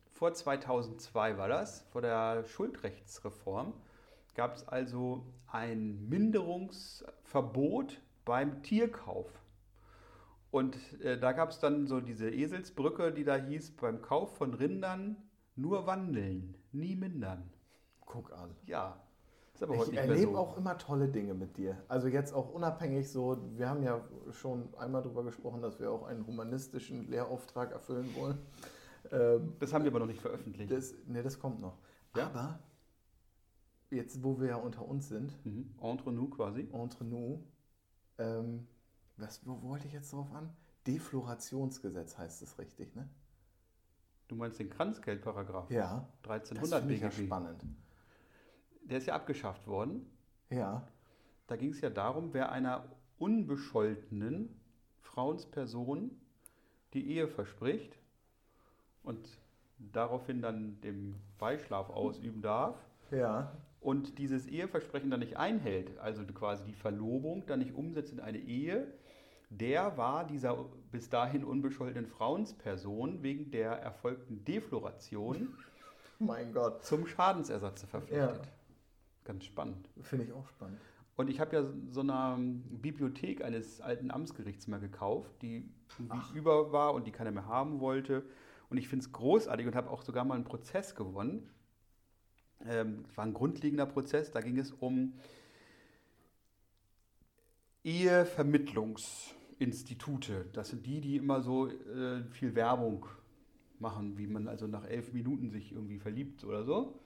vor 2002 war das, vor der Schuldrechtsreform, gab es also ein Minderungsverbot beim Tierkauf. Und äh, da gab es dann so diese Eselsbrücke, die da hieß, beim Kauf von Rindern nur wandeln, nie mindern. Guck an. Ja. Ich erlebe so. auch immer tolle Dinge mit dir. Also jetzt auch unabhängig so, wir haben ja schon einmal darüber gesprochen, dass wir auch einen humanistischen Lehrauftrag erfüllen wollen. Ähm, Das haben wir aber noch nicht veröffentlicht. das, ne, das kommt noch. Ja? Aber jetzt, wo wir ja unter uns sind, Mhm. Entre nous quasi. entre nous, ähm, was, wo wollte ich jetzt drauf an? Deflorationsgesetz heißt es richtig, ne? Du meinst den Kranzgeldparagraph Ja. Das 1300 finde ich ja BGB. spannend. Der ist ja abgeschafft worden. Ja. Da ging es ja darum, wer einer unbescholtenen Frauensperson die Ehe verspricht und daraufhin dann dem Beischlaf ausüben darf Ja. und dieses Eheversprechen dann nicht einhält, also quasi die Verlobung dann nicht umsetzt in eine Ehe, der war dieser bis dahin unbescholtenen Frauensperson wegen der erfolgten Defloration Mein Gott. zum Schadensersatz verpflichtet. Ja. Ganz spannend. Finde ich auch spannend. Und ich habe ja so eine Bibliothek eines alten Amtsgerichts mal gekauft, die irgendwie über war und die keiner mehr haben wollte. Und ich finde es großartig und habe auch sogar mal einen Prozess gewonnen. Ähm, Es war ein grundlegender Prozess, da ging es um Ehevermittlungsinstitute. Das sind die, die immer so äh, viel Werbung machen, wie man also nach elf Minuten sich irgendwie verliebt oder so.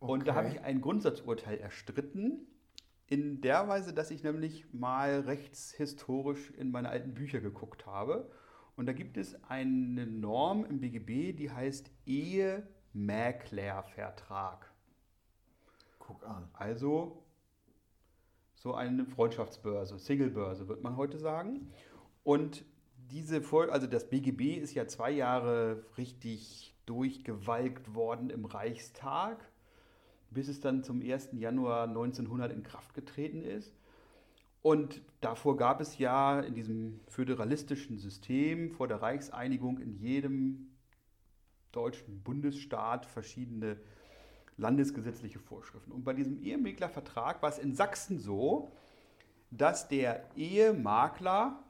Und da habe ich ein Grundsatzurteil erstritten, in der Weise, dass ich nämlich mal rechtshistorisch in meine alten Bücher geguckt habe. Und da gibt es eine Norm im BGB, die heißt Ehemäklervertrag. Guck an. Also so eine Freundschaftsbörse, Singlebörse, wird man heute sagen. Und diese Vol also das BGB ist ja zwei Jahre richtig durchgewalkt worden im Reichstag, bis es dann zum 1. Januar 1900 in Kraft getreten ist. Und davor gab es ja in diesem föderalistischen System vor der Reichseinigung in jedem deutschen Bundesstaat verschiedene landesgesetzliche Vorschriften. Und bei diesem Ehemaklervertrag war es in Sachsen so, dass der Ehemakler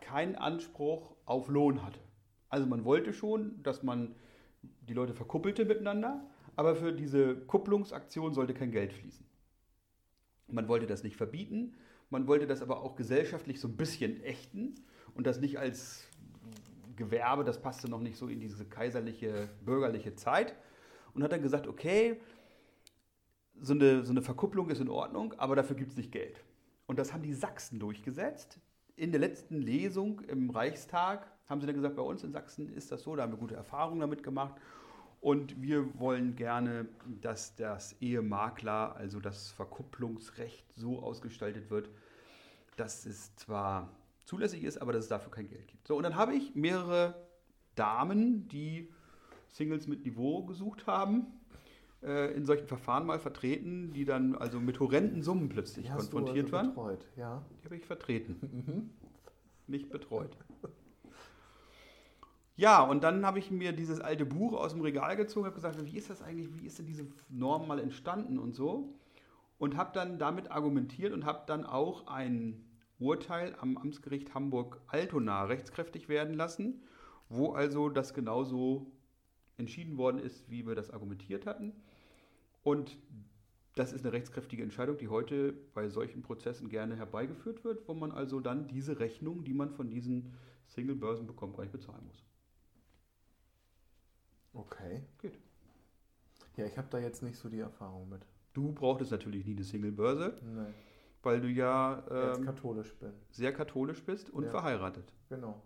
keinen Anspruch auf Lohn hatte. Also man wollte schon, dass man die Leute verkuppelte miteinander, aber für diese Kupplungsaktion sollte kein Geld fließen. Man wollte das nicht verbieten, man wollte das aber auch gesellschaftlich so ein bisschen ächten und das nicht als Gewerbe, das passte noch nicht so in diese kaiserliche, bürgerliche Zeit und hat dann gesagt, okay, so eine, so eine Verkupplung ist in Ordnung, aber dafür gibt es nicht Geld. Und das haben die Sachsen durchgesetzt. In der letzten Lesung im Reichstag haben sie dann gesagt, bei uns in Sachsen ist das so, da haben wir gute Erfahrungen damit gemacht. Und wir wollen gerne, dass das Ehemakler, also das Verkupplungsrecht so ausgestaltet wird, dass es zwar zulässig ist, aber dass es dafür kein Geld gibt. So, und dann habe ich mehrere Damen, die Singles mit Niveau gesucht haben, äh, in solchen Verfahren mal vertreten, die dann also mit horrenden Summen plötzlich Die hast du konfrontiert also waren. betreut, ja. Die habe ich vertreten. Nicht betreut. Ja, und dann habe ich mir dieses alte Buch aus dem Regal gezogen, habe gesagt, wie ist das eigentlich, wie ist denn diese Norm mal entstanden und so. Und habe dann damit argumentiert und habe dann auch ein Urteil am Amtsgericht Hamburg-Altona rechtskräftig werden lassen, wo also das genauso entschieden worden ist, wie wir das argumentiert hatten. Und das ist eine rechtskräftige Entscheidung, die heute bei solchen Prozessen gerne herbeigeführt wird, wo man also dann diese Rechnung, die man von diesen Single-Börsen bekommt, gar nicht bezahlen muss. Okay. Geht. Ja, ich habe da jetzt nicht so die Erfahrung mit. Du brauchtest natürlich nie eine Single-Börse, Nee. weil du ja ähm, katholisch sehr katholisch bist und Ja. verheiratet. Genau.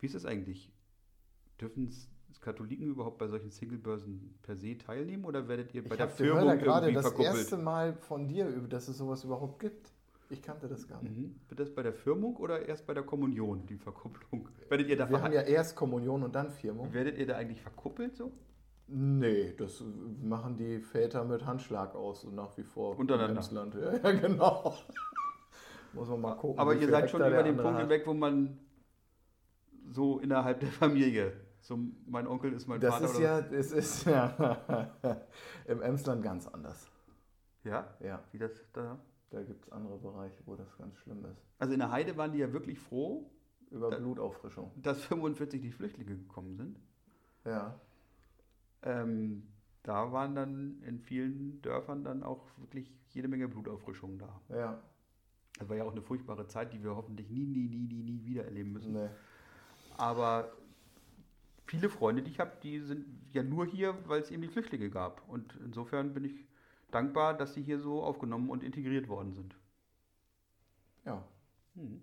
Wie ist das eigentlich? Dürfen Katholiken überhaupt bei solchen Single-Börsen per se teilnehmen oder werdet ihr bei ich der habe gehört Firmung ja gerade irgendwie das verkuppelt? erste Mal von dir, dass es sowas überhaupt gibt. Ich kannte das gar nicht. Mhm. Wird das bei der Firmung oder erst bei der Kommunion, die Verkupplung? Werdet ihr da, Wir haben ja erst Kommunion und dann Firmung. werdet ihr da eigentlich verkuppelt so? Nee, das machen die Väter mit Handschlag aus, so nach wie vor. Untereinander. Emsland. Ja, ja, genau. Muss man mal gucken. Aber ihr seid schon über den Punkt hinweg, wo man so innerhalb der Familie, so mein Onkel ist mein Das Vater ist oder ja, es ist ja im Emsland ganz anders. ja, Ja, wie das da. Da gibt es andere Bereiche, wo das ganz schlimm ist. Also in der Heide waren die ja wirklich froh, Über Da- Blutauffrischung. dass 45 die Flüchtlinge gekommen sind. Ja. ähm, da waren dann in vielen Dörfern dann auch wirklich jede Menge Blutauffrischungen da. Ja. Das war ja auch eine furchtbare Zeit, die wir hoffentlich nie, nie, nie, nie, nie wieder erleben müssen. Nee. Aber viele Freunde, die ich habe, die sind ja nur hier, weil es eben die Flüchtlinge gab. Und insofern bin ich dankbar, dass sie hier so aufgenommen und integriert worden sind. Ja. Hm.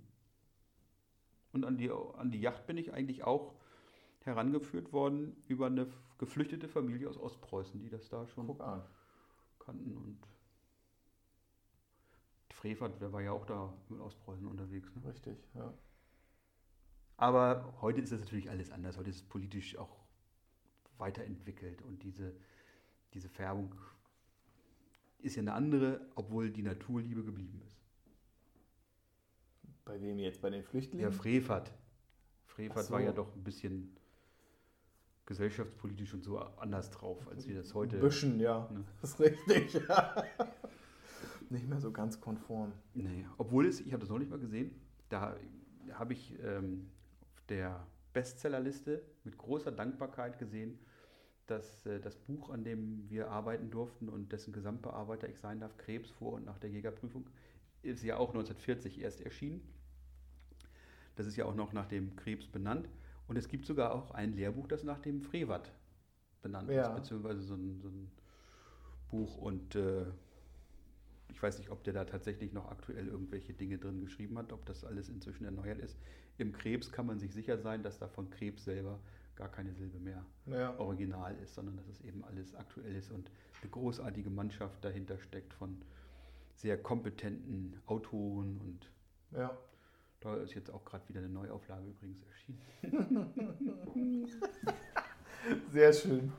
Und an die, an die Yacht bin ich eigentlich auch herangeführt worden über eine geflüchtete Familie aus Ostpreußen, die das da schon kannten. Und Frevert, der war ja auch da in Ostpreußen unterwegs. Ne? Richtig, ja. Aber heute ist das natürlich alles anders. Heute ist es politisch auch weiterentwickelt und diese, diese Färbung ist ja eine andere, obwohl die Naturliebe geblieben ist. Bei wem jetzt? Bei den Ja, Flüchtlingen? Frevert. Frevert Ach so. war ja doch ein bisschen gesellschaftspolitisch und so anders drauf, als wir das heute. Ein bisschen, ja. Ne. Das ist richtig, ja. Nicht mehr so ganz konform. Nee, obwohl es, ich habe das noch nicht mal gesehen, da habe ich ähm, auf der Bestsellerliste mit großer Dankbarkeit gesehen, dass äh, das Buch, an dem wir arbeiten durften und dessen Gesamtbearbeiter ich sein darf, Krebs vor und nach der Jägerprüfung, ist ja auch 1940 erst erschienen. Das ist ja auch noch nach dem Krebs benannt. Und es gibt sogar auch ein Lehrbuch, das nach dem Frevert benannt Ja. ist, beziehungsweise so ein, so ein Buch. Und äh, ich weiß nicht, ob der da tatsächlich noch aktuell irgendwelche Dinge drin geschrieben hat, ob das alles inzwischen erneuert ist. Im Krebs kann man sich sicher sein, dass da von Krebs selber gar keine Silbe mehr Ja. original ist, sondern dass es eben alles aktuell ist und eine großartige Mannschaft dahinter steckt von sehr kompetenten Autoren und ja. da ist jetzt auch gerade wieder eine Neuauflage übrigens erschienen. Sehr schön.